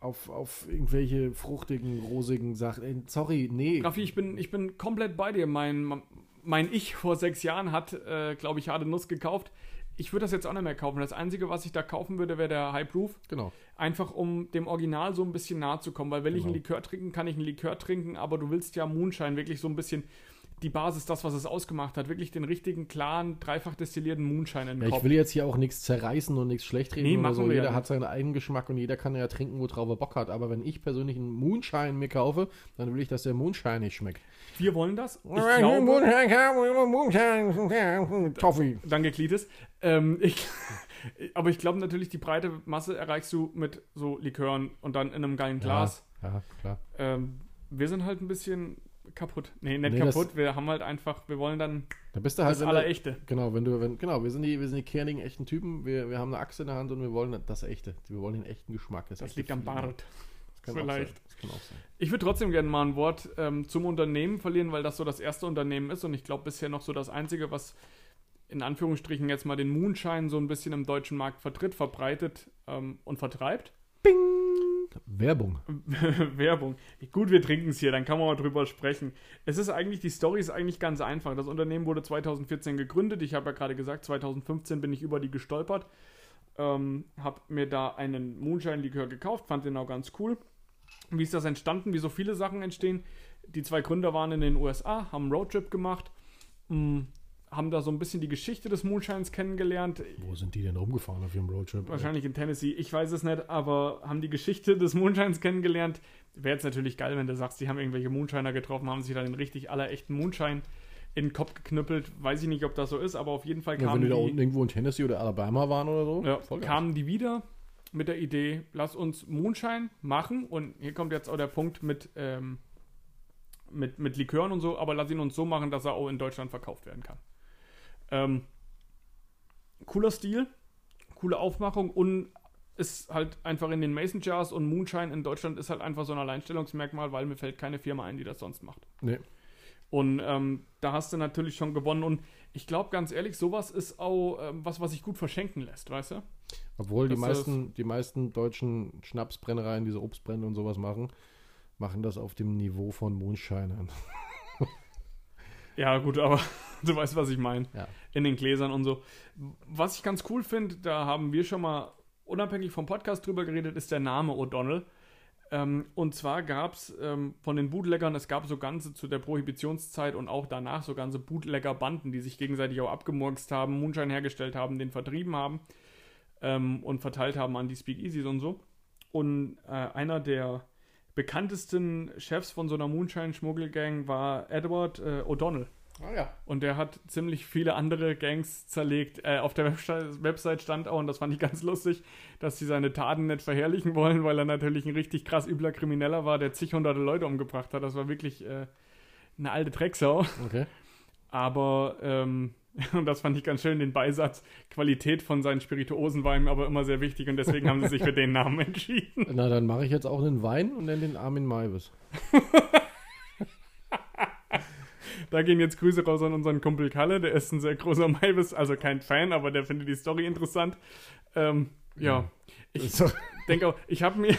auf, auf irgendwelche fruchtigen, rosigen Sachen. Ey, sorry, nee. Raffi, ich bin, ich bin komplett bei dir. Mein, mein Ich vor sechs Jahren hat, äh, glaube ich, harte Nuss gekauft. Ich würde das jetzt auch nicht mehr kaufen. Das Einzige, was ich da kaufen würde, wäre der High Proof. Genau. Einfach um dem Original so ein bisschen nahe zu kommen. Weil wenn ich Genau. einen Likör trinken kann, ich einen Likör trinken, aber du willst ja Moonshine wirklich so ein bisschen die Basis, das, was es ausgemacht hat, wirklich den richtigen, klaren, dreifach destillierten Moonshine in den Ja, ich will jetzt hier auch nichts zerreißen und nichts schlecht reden Nee, oder machen so. wir ja Jeder nicht. hat seinen eigenen Geschmack und jeder kann ja trinken, worauf er Bock hat. Aber wenn ich persönlich einen Moonshine mir kaufe, dann will ich, dass der Moonshine nicht schmeckt. Wir wollen das. Ich glaube, Toffee. Danke, Klitis. Ähm, ich, aber ich glaube natürlich, die breite Masse erreichst du mit so Likören und dann in einem geilen Glas. Ja, ja, klar. Ähm, wir sind halt ein bisschen kaputt. Nee, nicht Nee, das- kaputt. Wir haben halt einfach, wir wollen dann Da bist du halt das Allerechte. Genau, wenn du, wenn, genau, wir sind die, wir sind die kernigen, echten Typen. Wir, wir haben eine Axt in der Hand und wir wollen das echte. Wir wollen den echten Geschmack. Das echte liegt am. Bart. Das kann Vielleicht. Auch sein. Das kann auch sein. Ich würde trotzdem gerne mal ein Wort ähm, zum Unternehmen verlieren, weil das so das erste Unternehmen ist und ich glaube bisher noch so das einzige, was in Anführungsstrichen jetzt mal den Moonshine so ein bisschen im deutschen Markt vertritt, verbreitet ähm, und vertreibt. Werbung. Werbung. Gut, wir trinken es hier, dann kann man mal drüber sprechen. Es ist eigentlich, die Story ist eigentlich ganz einfach. Das Unternehmen wurde 2014 gegründet. Ich habe ja gerade gesagt, 2015 bin ich über die gestolpert. Ähm, habe mir da einen Moonshine-Likör gekauft, fand den auch ganz cool. Wie ist das entstanden? Wie so viele Sachen entstehen. Die zwei Gründer waren in den USA, haben einen Roadtrip gemacht, mh, haben da so ein bisschen die Geschichte des Moonshines kennengelernt. Wo sind die denn rumgefahren auf ihrem Roadtrip? Wahrscheinlich in Tennessee, ich weiß es nicht, aber haben die Geschichte des Moonshines kennengelernt. Wäre jetzt natürlich geil, wenn du sagst, die haben irgendwelche Moonshiner getroffen, haben sich dann den richtig allerechten Moonshine in den Kopf geknüppelt. Weiß ich nicht, ob das so ist, aber auf jeden Fall Ja, wenn kamen die da die, unten irgendwo in Tennessee oder Alabama waren oder so. ja, kamen die wieder mit der Idee, lass uns Moonshine machen. Und hier kommt jetzt auch der Punkt mit, ähm, mit, mit Likören und so, aber lass ihn uns so machen, dass er auch in Deutschland verkauft werden kann. Ähm, cooler Stil, coole Aufmachung und ist halt einfach in den Mason Jars und Moonshine in Deutschland ist halt einfach so ein Alleinstellungsmerkmal, weil mir fällt keine Firma ein, die das sonst macht. Nee. Und ähm, da hast du natürlich schon gewonnen. Und ich glaube, ganz ehrlich, sowas ist auch ähm, was, was sich gut verschenken lässt, weißt du? Obwohl die meisten, die meisten deutschen Schnapsbrennereien, diese Obstbrände und sowas machen, machen das auf dem Niveau von Moonshine. Ja, gut, aber du weißt, was ich meine. Ja. In den Gläsern und so. Was ich ganz cool finde, da haben wir schon mal unabhängig vom Podcast drüber geredet, ist der Name O'Donnell. Ähm, und zwar gab es ähm, von den Bootleggern, es gab so ganze zu der Prohibitionszeit und auch danach so ganze Bootlegger-Banden, die sich gegenseitig auch abgemurkst haben, Moonshine hergestellt haben, den vertrieben haben ähm, und verteilt haben an die Speakeasies und so. Und äh, einer der bekanntesten Chefs von so einer Moonshine-Schmuggelgang war Edward äh, O'Donnell. Ah ja. Und der hat ziemlich viele andere Gangs zerlegt. Äh, auf der Website, Website stand auch, und das fand ich ganz lustig, dass sie seine Taten nicht verherrlichen wollen, weil er natürlich ein richtig krass übler Krimineller war, der zig hunderte Leute umgebracht hat. Das war wirklich äh, eine alte Drecksau. Okay. Aber, ähm, und das fand ich ganz schön, den Beisatz, Qualität von seinen Spirituosen war ihm aber immer sehr wichtig und deswegen haben sie sich für den Namen entschieden. Na, dann mache ich jetzt auch einen Wein und nenne den Armin Maivis. Da gehen jetzt Grüße raus an unseren Kumpel Kalle, der ist ein sehr großer Maivis, also kein Fan, aber der findet die Story interessant. Ähm, ja, ich So. denke auch, ich habe mir,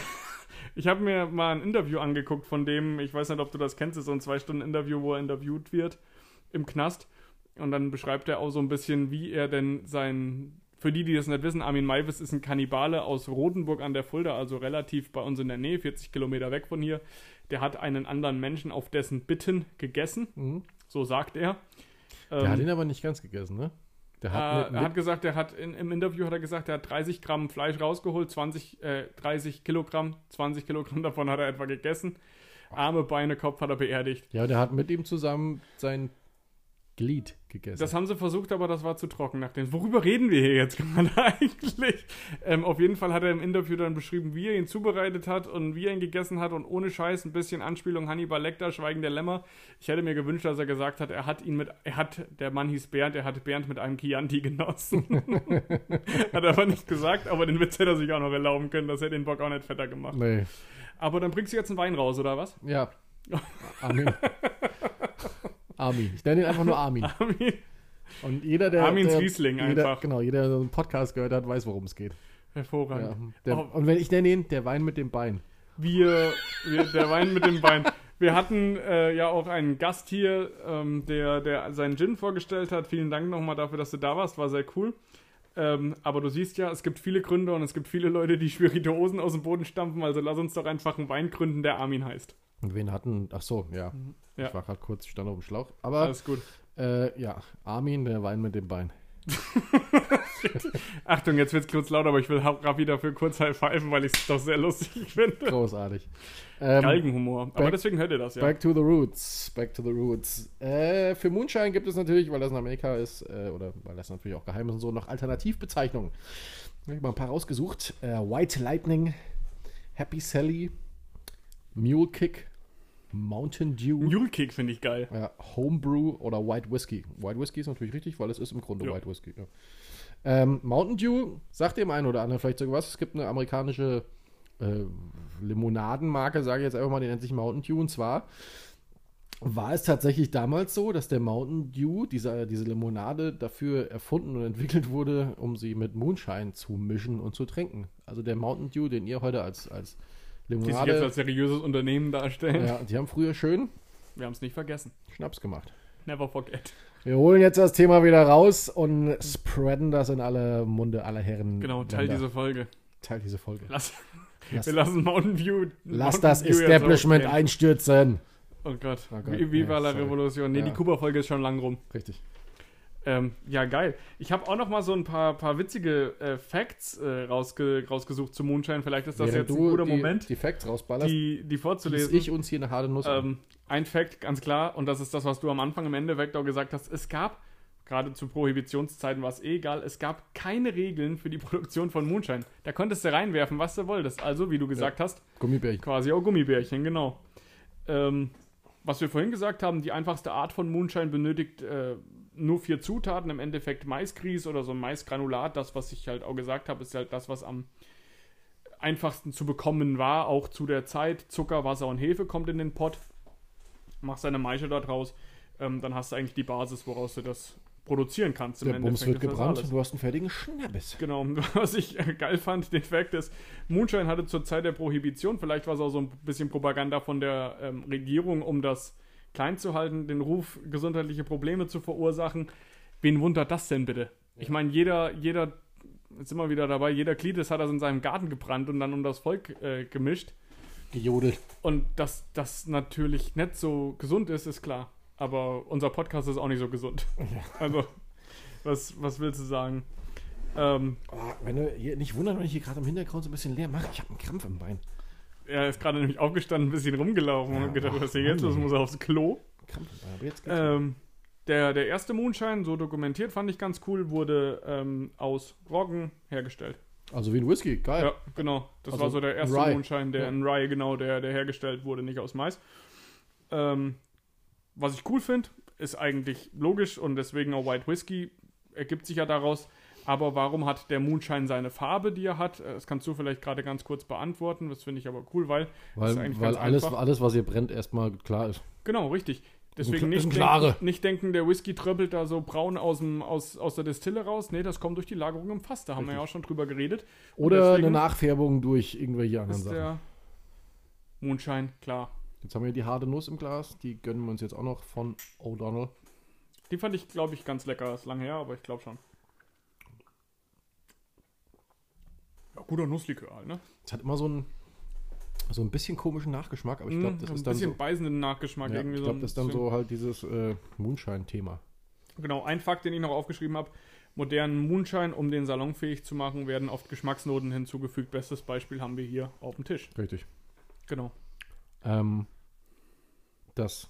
ich habe mir mal ein Interview angeguckt von dem, ich weiß nicht, ob du das kennst, ist so ein zwei Stunden Interview, wo er interviewt wird im Knast und dann beschreibt er auch so ein bisschen, wie er denn sein, für die, die das nicht wissen, Armin Maivis ist ein Kannibale aus Rodenburg an der Fulda, also relativ bei uns in der Nähe, 40 Kilometer weg von hier. Der hat einen anderen Menschen auf dessen Bitten gegessen, Mhm. so sagt er. Der Ähm, hat ihn aber nicht ganz gegessen, ne? Der hat, äh, mit, er hat gesagt, er hat in, im Interview hat er gesagt, er hat 30 Gramm Fleisch rausgeholt, 20, äh, 30 Kilogramm, 20 Kilogramm davon hat er etwa gegessen. Arme, Beine, Kopf hat er beerdigt. ja, der hat mit ihm zusammen sein Glied gegessen. Das haben sie versucht, aber das war zu trocken. Nachdem, worüber reden wir hier jetzt gerade eigentlich? Ähm, auf jeden Fall hat er im Interview dann beschrieben, wie er ihn zubereitet hat und wie er ihn gegessen hat und ohne Scheiß ein bisschen Anspielung Hannibal Lecter, Schweigen der Lämmer. Ich hätte mir gewünscht, dass er gesagt hat, er hat ihn mit, er hat, der Mann hieß Bernd, er hat Bernd mit einem Chianti genossen. hat er aber nicht gesagt, aber den Witz hätte er sich auch noch erlauben können, das hätte den Bock auch nicht fetter gemacht. nee. Aber dann bringst du jetzt einen Wein raus, oder was? Ja. Armin. Armin. Ich nenne ihn einfach nur Armin. Armin, Und jeder, der. Armins der, Riesling jeder, einfach. Genau, jeder, der so einen Podcast gehört hat, weiß, worum es geht. Hervorragend. Ja. Der, Oh. Und wenn ich nenne ihn, der Wein mit dem Bein. Wir, wir der Wein mit dem Bein. Wir hatten äh, ja auch einen Gast hier, ähm, der, der seinen Gin vorgestellt hat. Vielen Dank nochmal dafür, dass du da warst. War sehr cool. Ähm, aber du siehst ja, es gibt viele Gründe und es gibt viele Leute, die Spirituosen aus dem Boden stampfen. Also lass uns doch einfach einen Wein gründen, der Armin heißt. Und wen hatten. Ach so, ja. Ja. Ich war gerade kurz, stand auf dem Schlauch. Aber Alles gut. äh, ja, Armin, der Wein mit dem Bein. Achtung, jetzt wird's kurz laut, aber ich will Raffi dafür kurz high pfeifen, weil ich es doch sehr lustig finde. Großartig. Ähm, Galgenhumor. Aber back- deswegen hört ihr das ja. Back to the roots. Back to the roots. Äh, für Moonshine gibt es natürlich, weil das in Amerika ist, äh, oder weil das natürlich auch geheim ist und so, noch Alternativbezeichnungen. Ich habe mal ein paar rausgesucht. Äh, White Lightning, Happy Sally, Mule Kick, Mountain Dew, Mule Kick finde ich geil. ja, Homebrew oder White Whiskey. White Whiskey ist natürlich richtig, weil es ist im Grunde Ja. White Whiskey. Ja. Ähm, Mountain Dew sagt dem einen oder anderen vielleicht sogar was. Es gibt eine amerikanische äh, Limonadenmarke, sage ich jetzt einfach mal, die nennt sich Mountain Dew. Und zwar war es tatsächlich damals so, dass der Mountain Dew, diese, diese Limonade, dafür erfunden und entwickelt wurde, um sie mit Moonshine zu mischen und zu trinken. Also der Mountain Dew, den ihr heute als, als Die sich Limonade... jetzt als seriöses Unternehmen darstellen. ja, die haben früher schön Wir haben es nicht vergessen. Schnaps gemacht. Never forget. Wir holen jetzt das Thema wieder raus und spreaden das in alle Munde aller Herren. Genau, teil diese Folge. Teil diese Folge. Lass, Lass, wir lassen Mountain View. lass Mountain das View Establishment einstürzen. Oh Gott. Oh Gott. Wie, Viva Ja, la sorry. Revolution. Nee, Ja. die Kuba-Folge ist schon lang rum. Richtig. Ähm, ja, geil. Ich habe auch noch mal so ein paar, paar witzige äh, Facts äh, rausge rausgesucht zu Moonshine. Vielleicht ist das Während jetzt ein guter die, Moment, die Facts rausballerst, die, die vorzulesen. ich uns hier eine harte Nuss. Ähm, ein Fact, ganz klar, und das ist das, was du am Anfang im Endeffekt auch gesagt hast. Es gab, gerade zu Prohibitionszeiten war es eh egal, es gab keine Regeln für die Produktion von Moonshine. Da konntest du reinwerfen, was du wolltest. Also, wie du gesagt hast, Gummibärchen. quasi auch Gummibärchen, genau. Ähm, was wir vorhin gesagt haben, die einfachste Art von Moonshine benötigt äh, nur vier Zutaten, im Endeffekt Maisgrieß oder so ein Maisgranulat. Das, was ich halt auch gesagt habe, ist halt das, was am einfachsten zu bekommen war, auch zu der Zeit. Zucker, Wasser und Hefe kommt in den Pott. Machst deine Maische da draus, ähm, dann hast du eigentlich die Basis, woraus du das produzieren kannst. Der Bums wird gebrannt und du hast einen fertigen Schnappes. Genau, was ich äh, geil fand, den Fakt ist, Moonshine hatte zur Zeit der Prohibition, vielleicht war es auch so ein bisschen Propaganda von der ähm, Regierung, um das klein zu halten, den Ruf, gesundheitliche Probleme zu verursachen. Wen wundert das denn bitte? Ich meine, jeder, jeder, jetzt sind wir wieder dabei, jeder Klitis hat das in seinem Garten gebrannt und dann um das Volk äh, gemischt. Gejodelt. Und dass das natürlich nicht so gesund ist, ist klar. Aber unser Podcast ist auch nicht so gesund. Also, was, was willst du sagen? Ähm, Oh, wenn du hier nicht wundern, wenn ich hier gerade im Hintergrund so ein bisschen leer mache. Ich habe einen Krampf im Bein. Er ist gerade nämlich aufgestanden, ein bisschen rumgelaufen und Ja, hat gedacht, ach, was ist hier jetzt? Los? muss er aufs Klo. Ähm, Der, der erste Moonshine, so dokumentiert, fand ich ganz cool, wurde ähm, aus Roggen hergestellt. Also wie ein Whisky, geil. Ja, genau. Das Also war so der erste Rye. Moonshine, der Ja. in Rye, genau, der, der hergestellt wurde, nicht aus Mais. Ähm, was ich cool finde, ist eigentlich logisch und deswegen auch White Whisky ergibt sich ja daraus. Aber warum hat der Moonshine seine Farbe, die er hat? Äh, Das kannst du vielleicht gerade ganz kurz beantworten. Das finde ich aber cool, weil. das ist Weil, eigentlich weil ganz alles, einfach. alles, was ihr brennt, erstmal klar ist. Genau, richtig. Deswegen nicht, denken, nicht denken, der Whisky tröppelt da so braun aus, dem, aus, aus der Distille raus. Nee, das kommt durch die Lagerung im Fass. Da haben wir ja auch schon drüber geredet. Oder eine Nachfärbung durch irgendwelche anderen ist Sachen. der Moonshine, klar. Jetzt haben wir die harte Nuss im Glas. Die gönnen wir uns jetzt auch noch von O'Donnell. Die fand ich, glaube ich, ganz lecker. Ist lang her, aber ich glaube schon. Guter Nusslikör halt, ne? Es hat immer so ein, so ein bisschen komischen Nachgeschmack, aber ich glaube, Mm, das ein ist dann bisschen so. beißenden Nachgeschmack. Ja, irgendwie ich so glaube, ein das ist dann so halt dieses äh, Moonshine-Thema. Genau, ein Fakt, den ich noch aufgeschrieben habe. Modernen Moonshine, um den salonfähig zu machen, werden oft Geschmacksnoten hinzugefügt. Bestes Beispiel haben wir hier auf dem Tisch. Richtig. Genau. Ähm, das,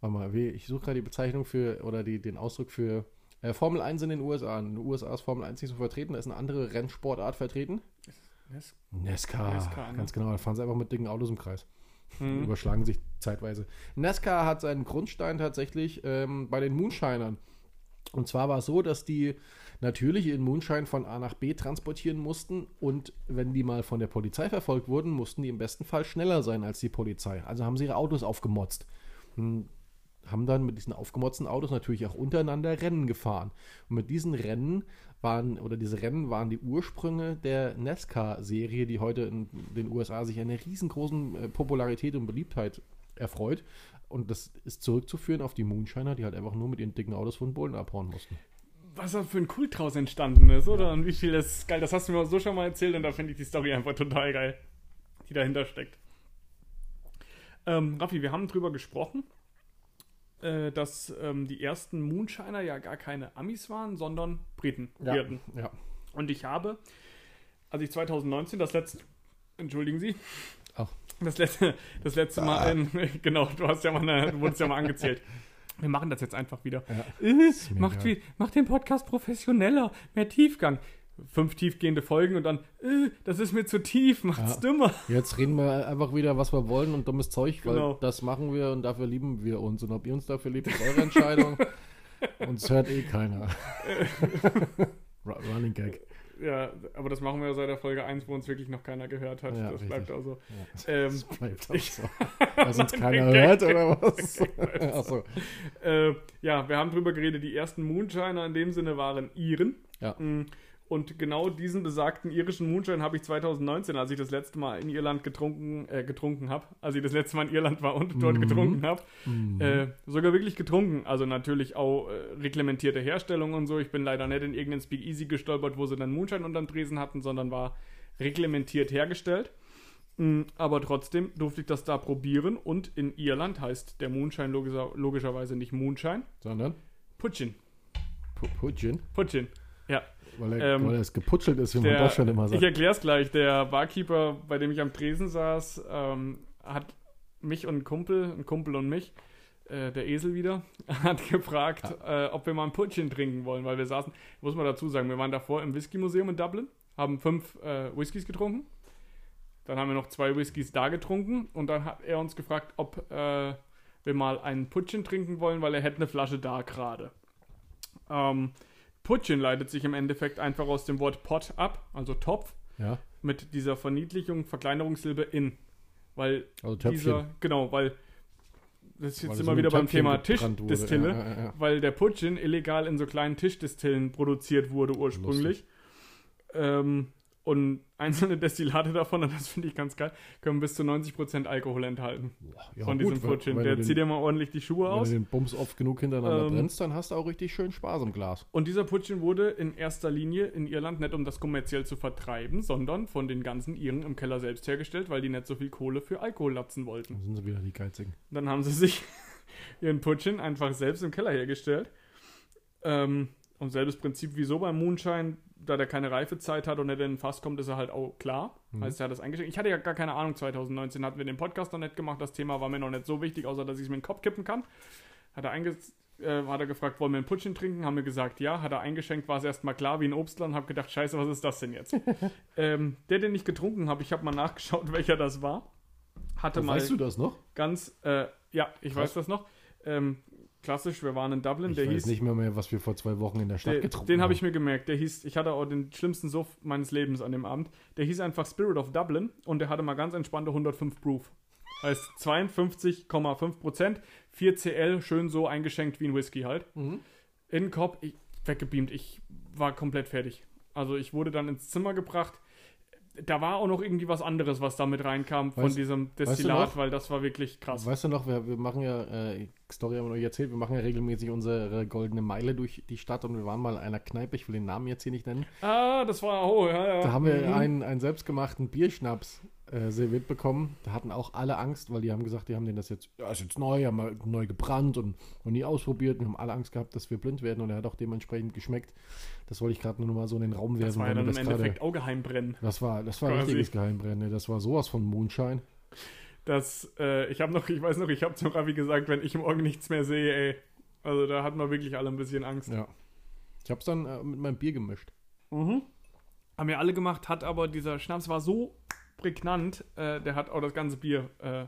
warte mal, ich suche gerade die Bezeichnung für, oder die, den Ausdruck für Formel 1 in den USA. In den USA ist Formel 1 nicht so vertreten, da ist eine andere Rennsportart vertreten. Yes. NASCAR, NASCAR, ne? ganz genau, da fahren sie einfach mit dicken Autos im Kreis. Mhm. Überschlagen sich zeitweise. NASCAR hat seinen Grundstein tatsächlich ähm, bei den Moonshinern. Und zwar war es so, dass die natürlich ihren Moonshine von A nach B transportieren mussten und wenn die mal von der Polizei verfolgt wurden, mussten die im besten Fall schneller sein als die Polizei. Also haben sie ihre Autos aufgemotzt. Haben dann mit diesen aufgemotzten Autos natürlich auch untereinander Rennen gefahren. Und mit diesen Rennen waren, oder diese Rennen waren die Ursprünge der NASCAR-Serie, die heute in den USA sich eine riesengroßen äh, Popularität und Beliebtheit erfreut. Und das ist zurückzuführen auf die Moonshiner, die halt einfach nur mit ihren dicken Autos von Bullen abhauen mussten. Was da für ein Kult draus entstanden ist, oder? Und wie viel das ist geil. Das hast du mir so schon mal erzählt und da finde ich die Story einfach total geil, die dahinter steckt. Ähm, Raffi, wir haben drüber gesprochen, äh, dass ähm, die ersten Moonshiner ja gar keine Amis waren, sondern Briten, Briten. ja. Und ich habe, als ich 2019 das letzte, entschuldigen Sie, Ach. das letzte, das letzte Mal, in, genau, du hast ja mal, eine, du wurdest ja mal angezählt. Wir machen das jetzt einfach wieder. Ja. Äh, macht, wie, macht den Podcast professioneller, mehr Tiefgang. Fünf tiefgehende Folgen und dann, äh, das ist mir zu tief, macht's Ja. dümmer. Jetzt reden wir einfach wieder, was wir wollen und dummes Zeug, weil Genau. das machen wir und dafür lieben wir uns. Und ob ihr uns dafür liebt, ist eure Entscheidung. uns hört eh keiner. Ru- Running Gag. Ja, aber das machen wir ja seit der Folge 1, wo uns wirklich noch keiner gehört hat. Ja, das bleibt also. Ja. Ähm, Das bleibt auch so. Weil uns keiner hört, oder was? Achso. Äh, ja, wir haben drüber geredet, die ersten Moonshiner in dem Sinne waren Iren. Ja. Und genau diesen besagten irischen Moonshine habe ich 2019, als ich das letzte Mal in Irland getrunken, äh, getrunken habe, als ich das letzte Mal in Irland war und dort Mhm. getrunken habe, Mhm. äh, sogar wirklich getrunken. Also natürlich auch äh, reglementierte Herstellung und so. Ich bin leider nicht in irgendeinen Speakeasy gestolpert, wo sie dann Moonshine unterm Tresen hatten, sondern war reglementiert hergestellt. Mm, Aber trotzdem durfte ich das da probieren und in Irland heißt der Moonshine logischer, logischerweise nicht Moonshine, Sondern Putschin. Pu- Putschin, Putschin. Ja. Weil er, Ähm, weil er es geputschelt ist, wie man Der, doch schon immer ich sagt. erkläre es gleich. Der Barkeeper, bei dem ich am Tresen saß, ähm, hat mich und einen Kumpel, ein Kumpel und mich, äh, der Esel wieder, hat gefragt, äh, ob wir mal ein Putschin trinken wollen, weil wir saßen, muss man dazu sagen, wir waren davor im Whisky-Museum in Dublin, haben fünf äh, Whiskys getrunken, dann haben wir noch zwei Whiskys da getrunken und dann hat er uns gefragt, ob äh, wir mal einen Putschin trinken wollen, weil er hätte eine Flasche da gerade. Ähm, Putschin leitet sich im Endeffekt einfach aus dem Wort Pot ab, also Topf, Ja, mit dieser Verniedlichung, Verkleinerungssilbe in. Weil also Töpfchen. dieser, genau, weil das ist jetzt immer so wieder beim Thema. Tischdistille, Ja, ja, ja. weil der Putschin illegal in so kleinen Tischdistillen produziert wurde ursprünglich. Ähm, und einzelne Destillate davon, und das finde ich ganz geil, können bis zu 90% Alkohol enthalten Ja, von gut, diesem wenn- Putschin. wenn Der den- zieht dir mal ordentlich die Schuhe Wenn aus. du den Bums oft genug hintereinander Ähm, brennst, dann hast du auch richtig schön Spaß im Glas. Und dieser Putschin wurde in erster Linie in Irland nicht um das kommerziell zu vertreiben, sondern von den ganzen Iren im Keller selbst hergestellt, weil die nicht so viel Kohle für Alkohol latzen wollten. Dann sind sie wieder die Geizigen. Dann haben sie sich ihren Putschin einfach selbst im Keller hergestellt. Ähm, und selbes Prinzip wie so beim Moonshine, da der keine Reifezeit hat und in ein Fass kommt, ist er halt auch klar. Mhm. Heißt, er hat das eingeschickt. Ich hatte ja gar keine Ahnung, 2019 hatten wir den Podcast noch nicht gemacht. Das Thema war mir noch nicht so wichtig, außer dass ich es mir in den Kopf kippen kann. Hat er einge äh, hat er gefragt, wollen wir ein Putschen trinken? Haben wir gesagt, ja. Hat er eingeschenkt, war es erstmal klar wie ein Obstler und habe gedacht, scheiße, was ist das denn jetzt? ähm, der, den ich getrunken habe, ich habe mal nachgeschaut, welcher das war. Hatte mal Weißt du das noch? ganz, äh, ja, ich Krass. weiß das noch. Ähm, klassisch, wir waren in Dublin, Ich der weiß hieß. nicht mehr, mehr, was wir vor zwei Wochen in der Stadt Der, getrunken den haben. habe ich mir gemerkt. Der hieß, ich hatte auch den schlimmsten Suff meines Lebens an dem Abend. Der hieß einfach Spirit of Dublin und der hatte mal ganz entspannte 105 Proof. Heißt 52,5 Prozent, 4 CL, schön so eingeschenkt wie ein Whisky halt. Mhm. In den Kopf, ich, weggebeamt. Ich war komplett fertig. Also ich wurde dann ins Zimmer gebracht. Da war auch noch irgendwie was anderes, was da mit reinkam von Weißt- diesem du Destillat, noch? weil das war wirklich krass. Weißt du noch, wir, wir machen ja, äh, Story haben wir euch erzählt, wir machen ja regelmäßig unsere goldene Meile durch die Stadt und wir waren mal in einer Kneipe, ich will den Namen jetzt hier nicht nennen. Ah, das war, oh, ja, ja. Da haben wir Mhm. einen, einen selbstgemachten Bierschnaps äh, serviert bekommen. Da hatten auch alle Angst, weil die haben gesagt, die haben den das jetzt, ja, ist jetzt neu, haben wir neu gebrannt und noch nie ausprobiert und haben alle Angst gehabt, dass wir blind werden und er hat auch dementsprechend geschmeckt. Das wollte ich gerade nur noch mal so in den Raum werfen. Das war ja weil dann im das gerade- Endeffekt auch Geheimbrennen. Das war, das war ein Quasi. richtiges Geheimbrennen. Das war sowas von Moonshine. Das, äh, ich habe noch, ich weiß noch, ich habe zum Ravi gesagt, wenn ich morgen nichts mehr sehe, ey. Also da hatten wir wirklich alle ein bisschen Angst. Ja. Ich habe es dann äh, mit meinem Bier gemischt. Mhm. Haben wir alle gemacht, hat aber dieser Schnaps war so prägnant, äh, der hat auch das ganze Bier, äh,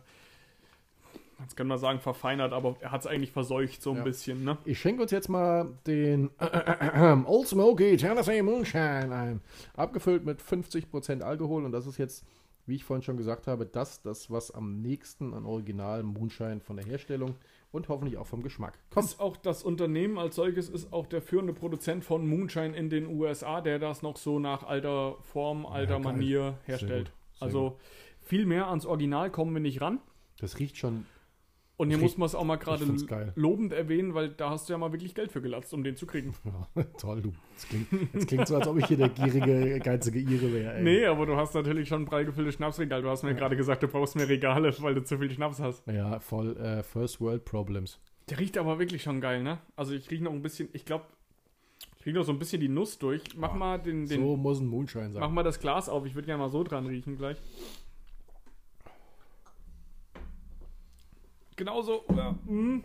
jetzt können wir sagen, verfeinert, aber er hat es eigentlich verseucht so ein Ja. bisschen, ne? Ich schenke uns jetzt mal den Old Smoky Tennessee Moonshine ein. Abgefüllt mit 50% Alkohol und das ist jetzt, wie ich vorhin schon gesagt habe, das, das was am nächsten an Original Moonshine von der Herstellung und hoffentlich auch vom Geschmack kommt. Ist auch das Unternehmen als solches ist auch der führende Produzent von Moonshine in den USA, der das noch so nach alter Form, alter geil. Manier herstellt. Also viel mehr ans Original kommen wir nicht ran. Das riecht schon Und hier Ich- muss man es auch mal gerade lobend erwähnen, weil da hast du ja mal wirklich Geld für gelatzt, um den zu kriegen. ja, toll, du. Das klingt, das klingt so, als ob ich hier der gierige, geizige Ire wäre. ey. Nee, aber du hast natürlich schon ein prall gefülltes Schnapsregal. Du hast mir gerade gesagt, du brauchst mehr Regale, weil du zu viel Schnaps hast. Ja, voll äh, First World Problems. Der riecht aber wirklich schon geil, ne? Also ich rieche noch ein bisschen, ich glaube, rieche noch so ein bisschen die Nuss durch. Mach mal den, den so muss ein Moonshine sein. mach mal das Glas auf. Ich würde gerne mal so dran riechen gleich. Genauso, ja, mm.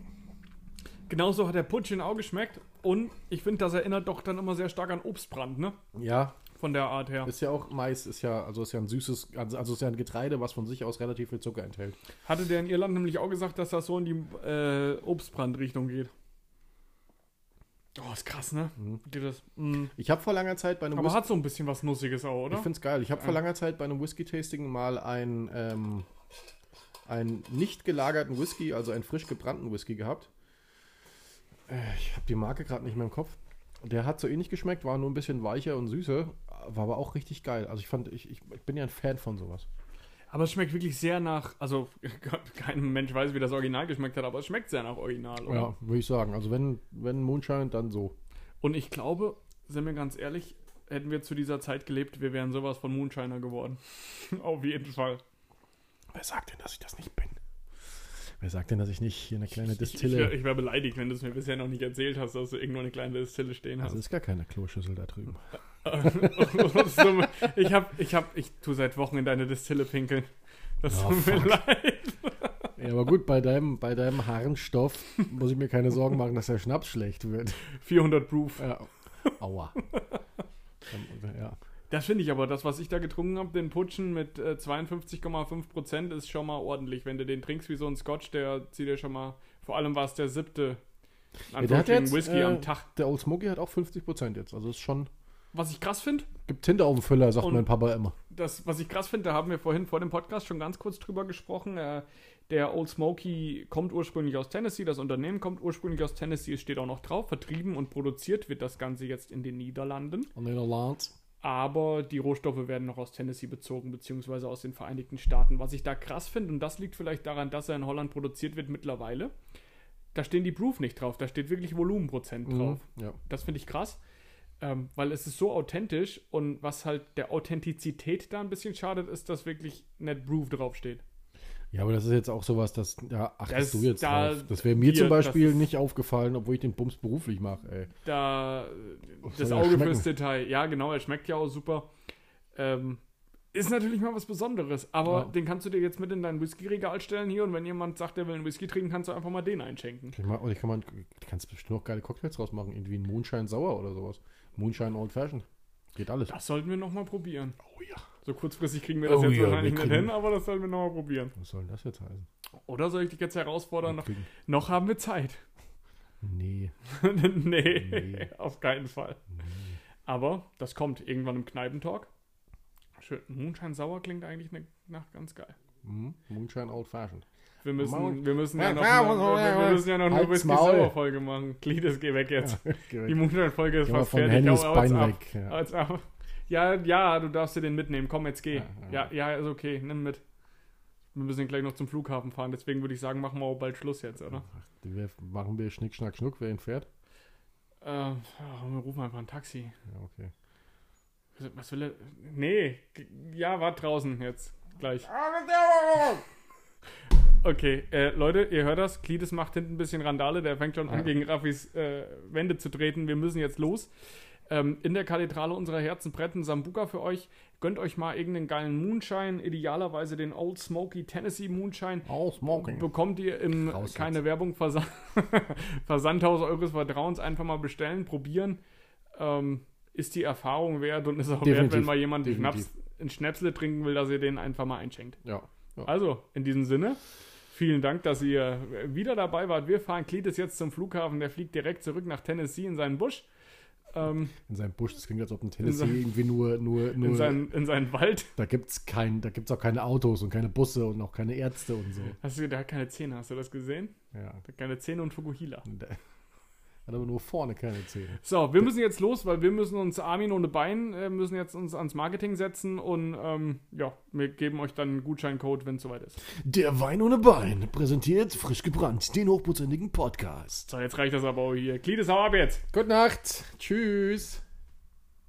genauso hat der Putschin auch geschmeckt. Und ich finde, das erinnert doch dann immer sehr stark an Obstbrand, ne? Ja, Von der Art her. Ist ja auch Mais, ist ja, also ist ja ein süßes, also also ist ja ein Getreide, was von sich aus relativ viel Zucker enthält. Hatte der in Irland nämlich auch gesagt, dass das so in die äh, Obstbrandrichtung geht. Oh, ist krass, ne? Mhm. Das? Mm. Ich habe vor langer Zeit bei einem Aber Whisky, hat so ein bisschen was Nussiges auch, oder? ich finde es geil, ich habe vor Ja. langer Zeit bei einem Whisky-Tasting mal ein, ähm, einen nicht gelagerten Whisky, also einen frisch gebrannten Whisky gehabt. Äh, ich habe die Marke gerade nicht mehr im Kopf. Der hat so ähnlich geschmeckt, war nur ein bisschen weicher und süßer, war aber auch richtig geil. Also ich fand, ich, ich, ich bin ja ein Fan von sowas. Aber es schmeckt wirklich sehr nach, also kein Mensch weiß, wie das Original geschmeckt hat, aber es schmeckt sehr nach Original, oder? Ja, würde ich sagen. Also wenn, wenn Moonshine, dann so. Und ich glaube, sind wir ganz ehrlich, hätten wir zu dieser Zeit gelebt, wir wären sowas von Moonshiner geworden. Auf jeden Fall. Wer sagt denn, dass ich das nicht bin? Wer sagt denn, dass ich nicht hier eine kleine Ich, ich Distille... wäre wär beleidigt, wenn du es mir bisher noch nicht erzählt hast, dass du irgendwo eine kleine Distille stehen hast. ist gar keine Kloschüssel da drüben. Ich hab, ich hab, ich tu seit Wochen in deine Distille pinkeln. Das Ja, tut mir fuck. leid. Ja, aber gut, bei deinem, bei deinem Harnstoff muss ich mir keine Sorgen machen, dass der Schnaps schlecht wird. 400 Proof. Ja. Aua. Ja. Das finde ich aber, das, was ich da getrunken habe, den Putschen mit äh, 52,5%, ist schon mal ordentlich. Wenn du den trinkst wie so ein Scotch, der zieht dir schon mal, vor allem war es der siebte Ja, der hat jetzt, Whisky äh, am Tag. Der Old Smoky hat auch 50% jetzt. Also ist schon. Was ich krass finde, Gibt Tinte auf dem Füller, sagt mein Papa immer. das, was ich krass finde, da haben wir vorhin vor dem Podcast schon ganz kurz drüber gesprochen. Äh, der Old Smoky kommt ursprünglich aus Tennessee, das Unternehmen kommt ursprünglich aus Tennessee, es steht auch noch drauf. Vertrieben und produziert wird das Ganze jetzt in den Niederlanden. In der Lance. aber die Rohstoffe werden noch aus Tennessee bezogen, beziehungsweise aus den Vereinigten Staaten. Was ich da krass finde, und das liegt vielleicht daran, dass er in Holland produziert wird mittlerweile, da stehen die Proof nicht drauf, da steht wirklich Volumenprozent drauf. Mhm. Ja. Das finde ich krass, ähm, weil es ist so authentisch und was halt der Authentizität da ein bisschen schadet, ist, dass wirklich nicht Proof draufsteht. ja, aber das ist jetzt auch sowas, das. Ja, achtest Das- du jetzt da- drauf. Das wäre mir hier, zum Beispiel nicht aufgefallen, obwohl ich den Bums beruflich mache, ey. Da Was das Auge fürs Detail. Ja, genau, er schmeckt ja auch super. Ähm, ist natürlich mal was Besonderes, aber Ja. den kannst du dir jetzt mit in dein Whisky-Regal stellen hier und wenn jemand sagt, der will einen Whisky trinken, kannst du einfach mal den einschenken. Ich mal, oder ich kann man, du kannst bestimmt auch geile Cocktails draus machen. Irgendwie ein Moonshine Sauer oder sowas. Moonshine Old Fashioned. Geht alles. Das sollten wir nochmal probieren. Oh ja. So kurzfristig kriegen wir das Oh jetzt ja, wahrscheinlich nicht hin, aber das sollten wir nochmal probieren. Was soll denn das jetzt heißen? Oder soll ich dich jetzt herausfordern? Noch, noch haben wir Zeit. Nee. nee, Nee. auf keinen Fall. Aber das kommt irgendwann im Kneipentalk. Schön. Moonshine Sauer klingt eigentlich ne, nach ganz geil. Mhm. Moonshine Old Fashioned. Wir müssen, Maul. wir müssen ja Ja, noch, ja, eine, wir, müssen ja noch eine Whisky. Sauer Folge machen. Glieders, geh weg jetzt. Die Moonshine-Folge ist Geh fast fertig. Hau- hau's Bein ab. weg, ja. Hau's ab. Ja, ja, du darfst dir den mitnehmen. Komm, jetzt geh. Ja, Ja, ja, ist okay. Nimm mit. Wir müssen gleich noch zum Flughafen fahren. Deswegen würde ich sagen, machen wir auch bald Schluss jetzt, oder? Wir machen wir Schnick, Schnack, Schnuck, wer ihn fährt? Äh, ja, wir rufen einfach ein Taxi. Ja, okay. Was- will er? Nee. Ja, wart draußen jetzt. Gleich. Okay, äh, Leute, ihr hört das. Klides macht hinten ein bisschen Randale. Der fängt schon an, Ja. gegen Raffis äh, Wände zu treten. Wir müssen jetzt los. Ähm, in der Kathedrale unserer Herzen brennt ein Sambuka für euch. Gönnt euch mal irgendeinen geilen Moonshine. Idealerweise den Old Smoky Tennessee Moonshine. All smoking. Bekommt ihr im Raus jetzt. keine Werbung Versa Versandhaus eures Vertrauens einfach mal bestellen, probieren. Ähm, ist die Erfahrung wert und ist auch wert, Definitiv. wenn mal jemand einen. Schnaps, einen Schnäpsle trinken will, dass ihr den einfach mal einschenkt. Ja. ja. Also, in diesem Sinne, vielen Dank, dass ihr wieder dabei wart. Wir fahren Cletus jetzt zum Flughafen. Der fliegt direkt zurück nach Tennessee in seinen Busch. Ähm, In seinem Busch, das klingt, als ob ein Tennessee sein- irgendwie nur, nur, in, nur seinen, in seinen Wald. da gibt's kein, da gibt's auch keine Autos und keine Busse und auch keine Ärzte und so. Hast du, der hat keine Zähne, hast du das gesehen? Ja. Der hat keine Zähne und Fukuhila. Hat aber nur vorne keine Zähne. So, wir müssen jetzt los, weil wir müssen uns Armin ohne Bein, äh, müssen jetzt uns ans Marketing setzen und ähm, ja, wir geben euch dann einen Gutscheincode, wenn es soweit ist. Der Wein ohne Bein präsentiert frisch gebrannt den hochprozentigen Podcast. So, jetzt reicht das aber auch hier. Gliedes, hau ab jetzt! Gute Nacht. Tschüss.